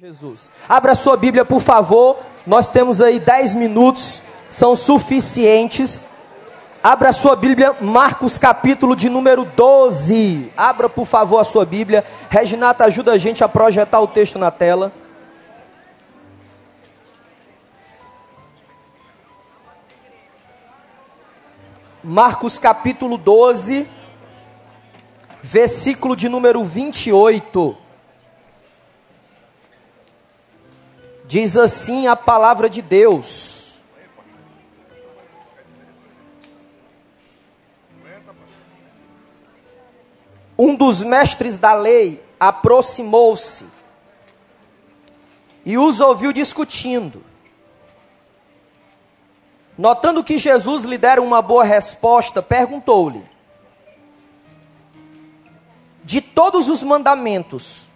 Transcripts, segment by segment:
Jesus. Abra sua Bíblia, por favor. Nós temos aí 10 minutos, são suficientes. Abra sua Bíblia, Marcos capítulo de número 12. Abra, por favor, a sua Bíblia. Reginata, ajuda a gente a projetar o texto na tela. Marcos capítulo 12, versículo de número 28. Diz assim a palavra de Deus. Um dos mestres da lei aproximou-se e os ouviu discutindo. Notando que Jesus lhe dera uma boa resposta, perguntou-lhe: De todos os mandamentos,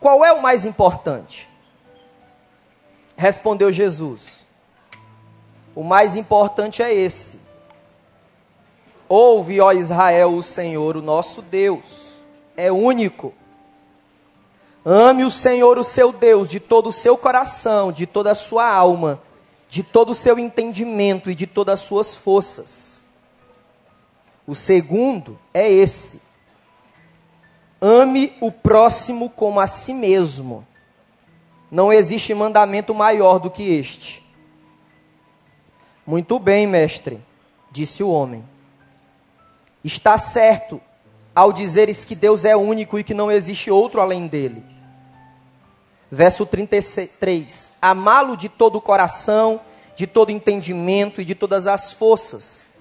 qual é o mais importante? Respondeu Jesus: O mais importante é esse. Ouve, ó Israel, o Senhor, o nosso Deus, é único. Ame o Senhor, o seu Deus, de todo o seu coração, de toda a sua alma, de todo o seu entendimento e de todas as suas forças. O segundo é esse: ame o próximo como a si mesmo. Não existe mandamento maior do que este. Muito bem, mestre, disse o homem. Está certo ao dizeres que Deus é único e que não existe outro além dele. Verso 33: Amá-lo de todo o coração, de todo entendimento e de todas as forças,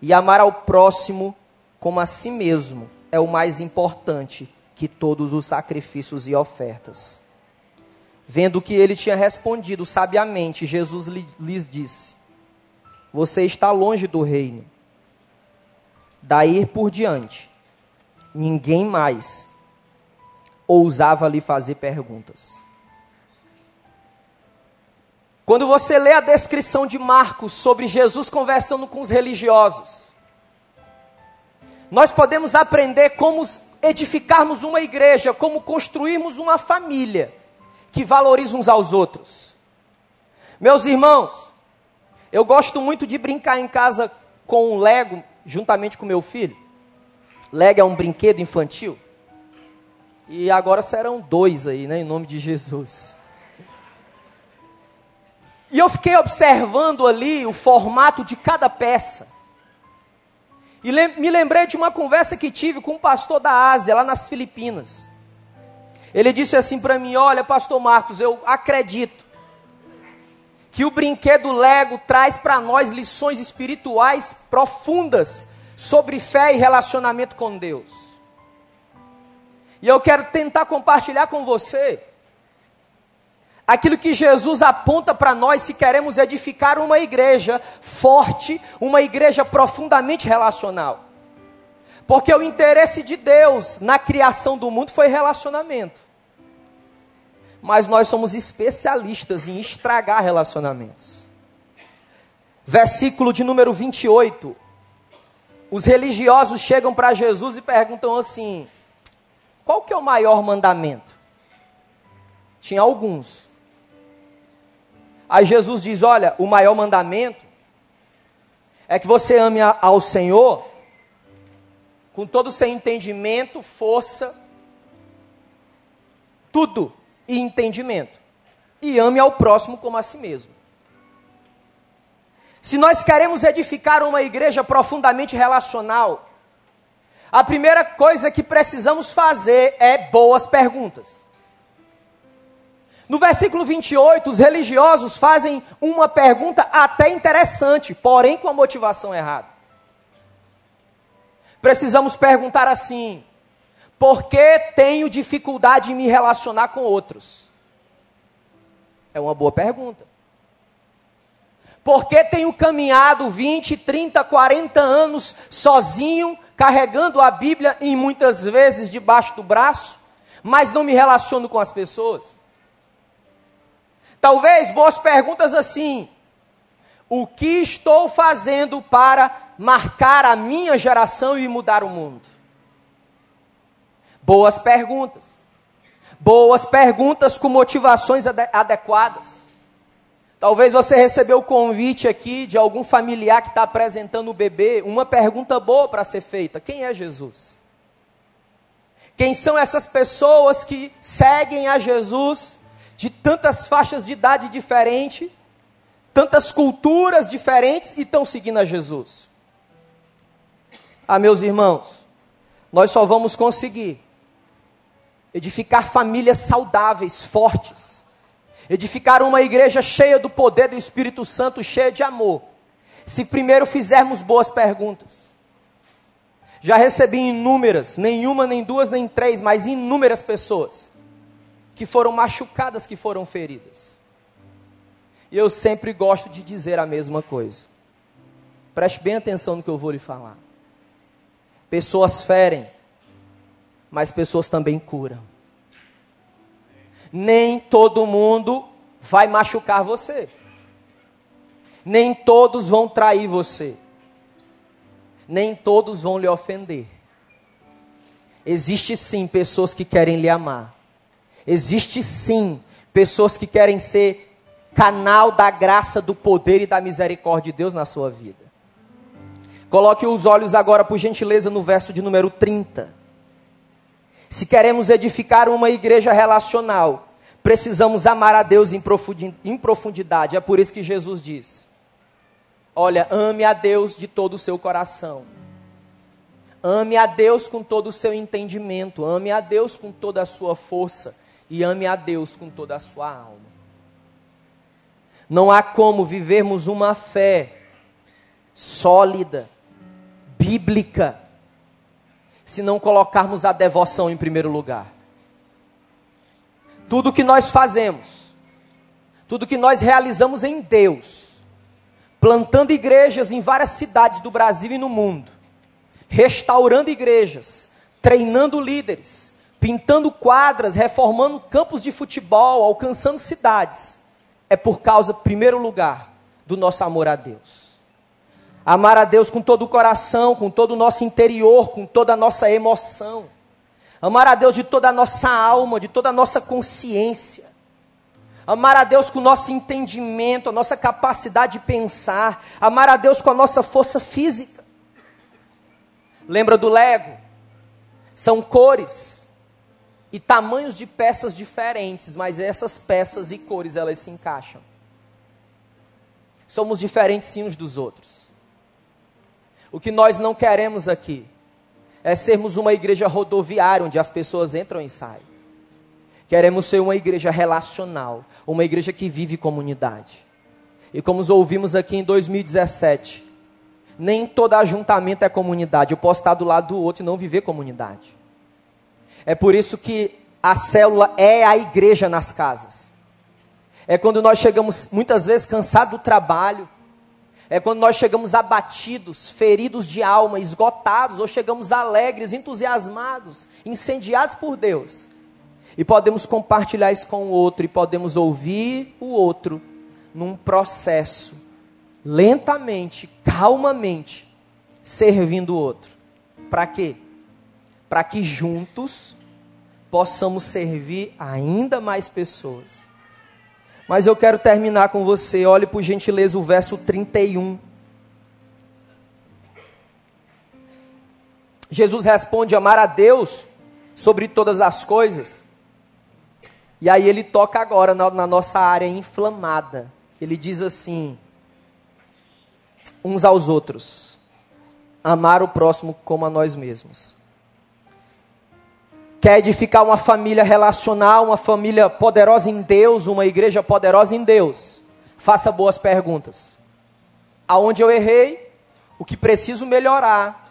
e amar ao próximo como a si mesmo é o mais importante que todos os sacrifícios e ofertas. Vendo que ele tinha respondido sabiamente, Jesus lhes disse: Você está longe do reino. Daí por diante, ninguém mais ousava lhe fazer perguntas. Quando você lê a descrição de Marcos sobre Jesus conversando com os religiosos, nós podemos aprender como edificarmos uma igreja, como construirmos uma família que valorizam uns aos outros. Meus irmãos, eu gosto muito de brincar em casa com o Lego, juntamente com meu filho. Lego é um brinquedo infantil. E agora serão dois aí, né, em nome de Jesus. E eu fiquei observando ali o formato de cada peça. E me lembrei de uma conversa que tive com um pastor da Ásia, lá nas Filipinas. Ele disse assim para mim: Olha, Pastor Marcos, eu acredito que o brinquedo Lego traz para nós lições espirituais profundas sobre fé e relacionamento com Deus. E eu quero tentar compartilhar com você aquilo que Jesus aponta para nós se queremos edificar uma igreja forte, uma igreja profundamente relacional. Porque o interesse de Deus na criação do mundo foi relacionamento mas nós somos especialistas em estragar relacionamentos. Versículo de número 28. Os religiosos chegam para Jesus e perguntam assim: Qual que é o maior mandamento? Tinha alguns. Aí Jesus diz: Olha, o maior mandamento é que você ame ao Senhor com todo o seu entendimento, força, tudo e entendimento. E ame ao próximo como a si mesmo. Se nós queremos edificar uma igreja profundamente relacional, a primeira coisa que precisamos fazer é boas perguntas. No versículo 28, os religiosos fazem uma pergunta até interessante, porém com a motivação errada. Precisamos perguntar assim: por que tenho dificuldade em me relacionar com outros? É uma boa pergunta. Por que tenho caminhado 20, 30, 40 anos sozinho, carregando a Bíblia e muitas vezes debaixo do braço, mas não me relaciono com as pessoas? Talvez boas perguntas assim: o que estou fazendo para marcar a minha geração e mudar o mundo? Boas perguntas. Boas perguntas com motivações ade adequadas. Talvez você recebeu o convite aqui de algum familiar que está apresentando o bebê. Uma pergunta boa para ser feita: quem é Jesus? Quem são essas pessoas que seguem a Jesus de tantas faixas de idade diferentes, tantas culturas diferentes e estão seguindo a Jesus? Ah, meus irmãos, nós só vamos conseguir edificar famílias saudáveis, fortes, edificar uma igreja cheia do poder do Espírito Santo, cheia de amor, se primeiro fizermos boas perguntas. Já recebi inúmeras, nenhuma, nem duas, nem três, mas inúmeras pessoas que foram machucadas, que foram feridas. E eu sempre gosto de dizer a mesma coisa. Preste bem atenção no que eu vou lhe falar. Pessoas ferem, mas pessoas também curam. Nem todo mundo vai machucar você. Nem todos vão trair você nem todos vão lhe ofender. Existe sim pessoas que querem lhe amar. Existe sim pessoas que querem ser canal da graça, do poder e da misericórdia de Deus na sua vida. Coloque os olhos agora, por gentileza, no verso de número 30. Se queremos edificar uma igreja relacional, precisamos amar a Deus em profundidade. É por isso que Jesus diz: Olha, ame a Deus de todo o seu coração. Ame a Deus com todo o seu entendimento. Ame a Deus com toda a sua força. E ame a Deus com toda a sua alma. Não há como vivermos uma fé sólida, bíblica, se não colocarmos a devoção em primeiro lugar. Tudo que nós fazemos, tudo que nós realizamos em Deus, plantando igrejas em várias cidades do Brasil e no mundo, restaurando igrejas, treinando líderes, pintando quadras, reformando campos de futebol, alcançando cidades, é por causa, em primeiro lugar, do nosso amor a Deus. Amar a Deus com todo o coração, com todo o nosso interior, com toda a nossa emoção. Amar a Deus de toda a nossa alma, de toda a nossa consciência amar a Deus com o nosso entendimento, a nossa capacidade de pensar, amar a Deus com a nossa força física. Lembra do Lego? São cores e tamanhos de peças diferentes, mas essas peças e cores elas se encaixam. Somos diferentes uns dos outros. O que nós não queremos aqui é sermos uma igreja rodoviária onde as pessoas entram e saem. Queremos ser uma igreja relacional, uma igreja que vive comunidade. E como ouvimos aqui em 2017, nem todo ajuntamento é comunidade. Eu posso estar do lado do outro e não viver comunidade. É por isso que a célula é a igreja nas casas. É quando nós chegamos muitas vezes cansados do trabalho. É quando nós chegamos abatidos, feridos de alma, esgotados, ou chegamos alegres, entusiasmados, incendiados por Deus e podemos compartilhar isso com o outro e podemos ouvir o outro num processo, lentamente, calmamente, servindo o outro. Para quê? Para que juntos possamos servir ainda mais pessoas. Mas eu quero terminar com você. Olhe por gentileza o verso 31. Jesus responde: amar a Deus sobre todas as coisas e aí ele toca agora na, na nossa área inflamada. Ele diz assim: uns aos outros, amar o próximo como a nós mesmos. Quer edificar uma família relacional, uma família poderosa em Deus, uma igreja poderosa em Deus? Faça boas perguntas. Aonde eu errei? O que preciso melhorar?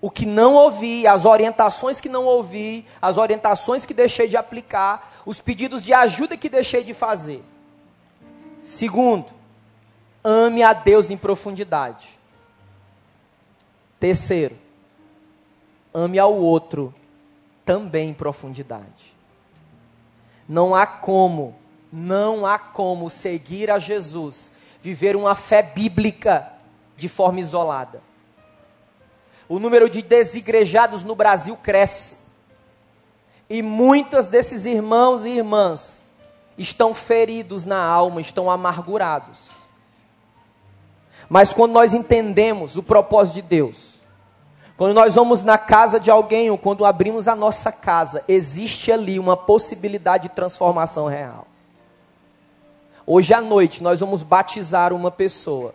o que não ouvi, as orientações que não ouvi, as orientações que deixei de aplicar, os pedidos de ajuda que deixei de fazer. Segundo, ame a Deus em profundidade. Terceiro, ame ao outro também profundidade. Não há como, não há como seguir a Jesus, viver uma fé bíblica de forma isolada o número de desigrejados no Brasil cresce. E muitas desses irmãos e irmãs estão feridos na alma, estão amargurados. Mas quando nós entendemos o propósito de Deus, quando nós vamos na casa de alguém ou quando abrimos a nossa casa, existe ali uma possibilidade de transformação real. Hoje à noite nós vamos batizar uma pessoa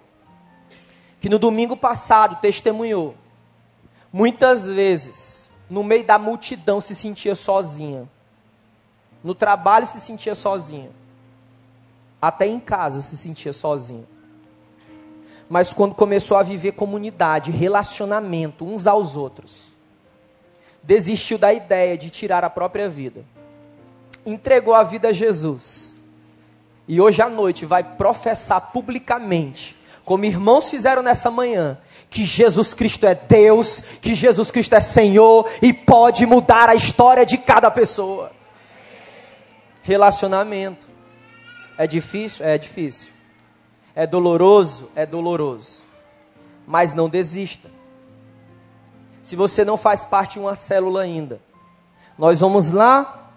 que no domingo passado testemunhou. Muitas vezes, no meio da multidão, se sentia sozinha. No trabalho se sentia sozinha. Até em casa se sentia sozinha mas quando começou a viver comunidade, relacionamento uns aos outros, desistiu da ideia de tirar a própria vida, entregou a vida a Jesus, e hoje à noite vai professar publicamente, como irmãos fizeram nessa manhã, que Jesus Cristo é Deus, que Jesus Cristo é Senhor e pode mudar a história de cada pessoa. Relacionamento. É difícil? É difícil. É doloroso? É doloroso. Mas não desista. Se você não faz parte de uma célula ainda, nós vamos lá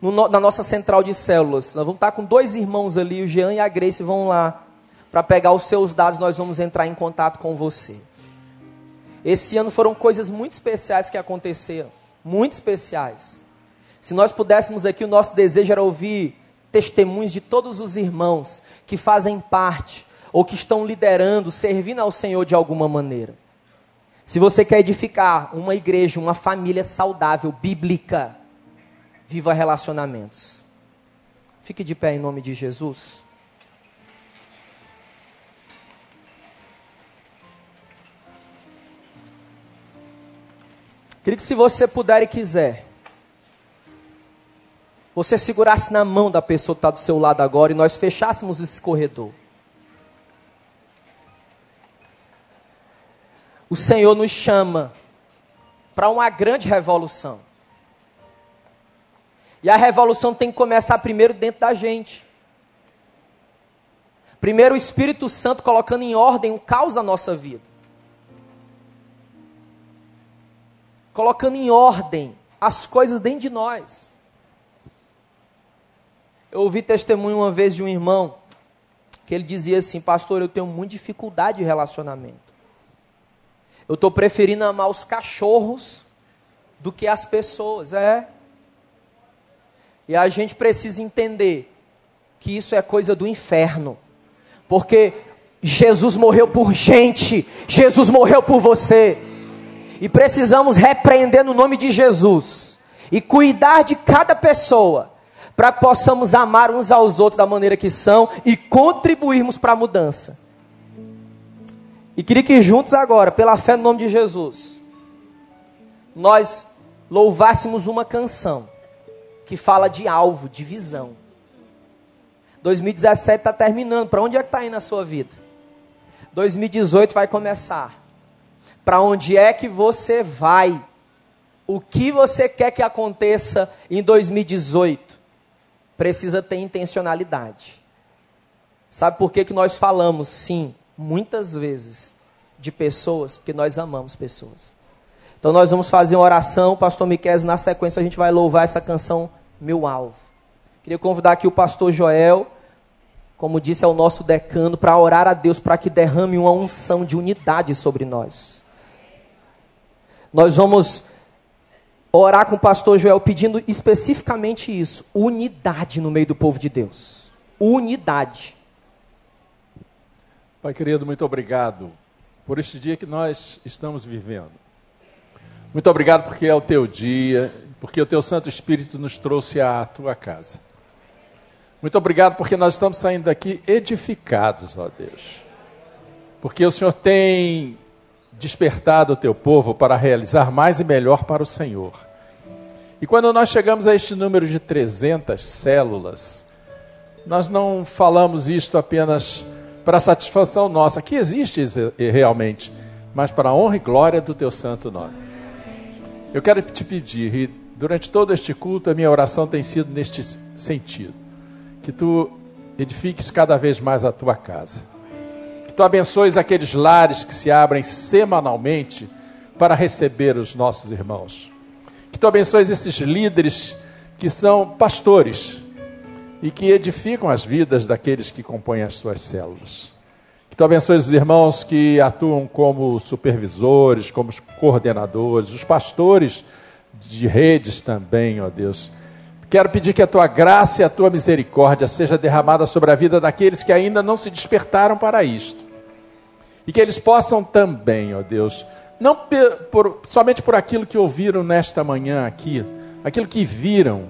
no, na nossa central de células. Nós vamos estar com dois irmãos ali, o Jean e a Grace vão lá para pegar os seus dados. Nós vamos entrar em contato com você. Esse ano foram coisas muito especiais que aconteceram, muito especiais. Se nós pudéssemos aqui, o nosso desejo era ouvir testemunhos de todos os irmãos que fazem parte ou que estão liderando, servindo ao Senhor de alguma maneira. Se você quer edificar uma igreja, uma família saudável, bíblica, viva relacionamentos. Fique de pé em nome de Jesus. Queria que se você puder e quiser, você segurasse na mão da pessoa que está do seu lado agora e nós fechássemos esse corredor. O Senhor nos chama para uma grande revolução. E a revolução tem que começar primeiro dentro da gente. Primeiro o Espírito Santo colocando em ordem o caos da nossa vida. Colocando em ordem as coisas dentro de nós. Eu ouvi testemunho uma vez de um irmão que ele dizia assim: Pastor, eu tenho muita dificuldade de relacionamento. Eu estou preferindo amar os cachorros do que as pessoas. É. E a gente precisa entender que isso é coisa do inferno. Porque Jesus morreu por gente, Jesus morreu por você. E precisamos repreender no nome de Jesus e cuidar de cada pessoa para que possamos amar uns aos outros da maneira que são e contribuirmos para a mudança. E queria que juntos agora, pela fé no nome de Jesus, nós louvássemos uma canção que fala de alvo, de visão. 2017 está terminando. Para onde é que está indo a sua vida? 2018 vai começar. Para onde é que você vai? O que você quer que aconteça em 2018? Precisa ter intencionalidade. Sabe por que, que nós falamos, sim, muitas vezes, de pessoas? Porque nós amamos pessoas. Então nós vamos fazer uma oração, pastor Miquel, na sequência a gente vai louvar essa canção Meu Alvo. Queria convidar aqui o pastor Joel, como disse, é o nosso decano, para orar a Deus para que derrame uma unção de unidade sobre nós. Nós vamos orar com o pastor Joel pedindo especificamente isso: unidade no meio do povo de Deus. Unidade. Pai querido, muito obrigado por este dia que nós estamos vivendo. Muito obrigado porque é o teu dia, porque o teu Santo Espírito nos trouxe à tua casa. Muito obrigado porque nós estamos saindo daqui edificados, ó Deus. Porque o Senhor tem despertado o teu povo para realizar mais e melhor para o Senhor. E quando nós chegamos a este número de 300 células, nós não falamos isto apenas para satisfação nossa, que existe realmente, mas para a honra e glória do teu santo nome. Eu quero te pedir, e durante todo este culto, a minha oração tem sido neste sentido: que tu edifiques cada vez mais a tua casa que tu abençoes aqueles lares que se abrem semanalmente para receber os nossos irmãos. Que tu abençoes esses líderes que são pastores e que edificam as vidas daqueles que compõem as suas células. Que tu abençoes os irmãos que atuam como supervisores, como coordenadores, os pastores de redes também, ó Deus. Quero pedir que a tua graça e a tua misericórdia seja derramada sobre a vida daqueles que ainda não se despertaram para isto. E que eles possam também, ó Deus, não por, somente por aquilo que ouviram nesta manhã aqui, aquilo que viram,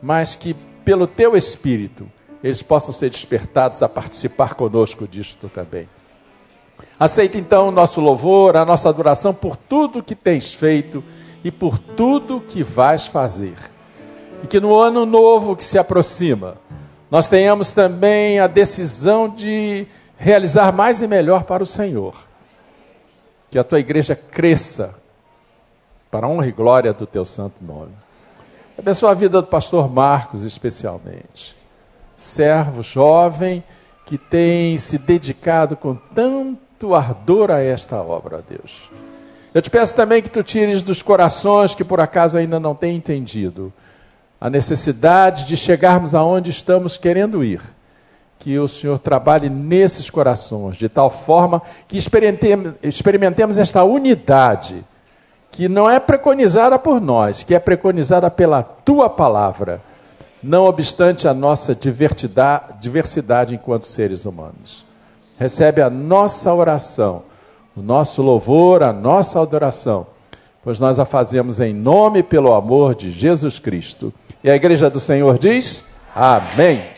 mas que pelo teu Espírito eles possam ser despertados a participar conosco disto também. Aceita então o nosso louvor, a nossa adoração por tudo que tens feito e por tudo que vais fazer. E que no ano novo que se aproxima, nós tenhamos também a decisão de realizar mais e melhor para o Senhor. Que a tua igreja cresça para a honra e glória do teu santo nome. Abençoa a vida do pastor Marcos, especialmente servo jovem que tem se dedicado com tanto ardor a esta obra, Deus. Eu te peço também que tu tires dos corações que por acaso ainda não têm entendido a necessidade de chegarmos aonde estamos querendo ir. Que o Senhor trabalhe nesses corações, de tal forma que experimentemos, esta unidade, que não é preconizada por nós, que é preconizada pela tua palavra não obstante a nossa diversidade enquanto seres humanos. Recebe a nossa oração, o nosso louvor, a nossa adoração, pois nós a fazemos em nome e pelo amor de Jesus Cristo. E a igreja do Senhor diz: Amém.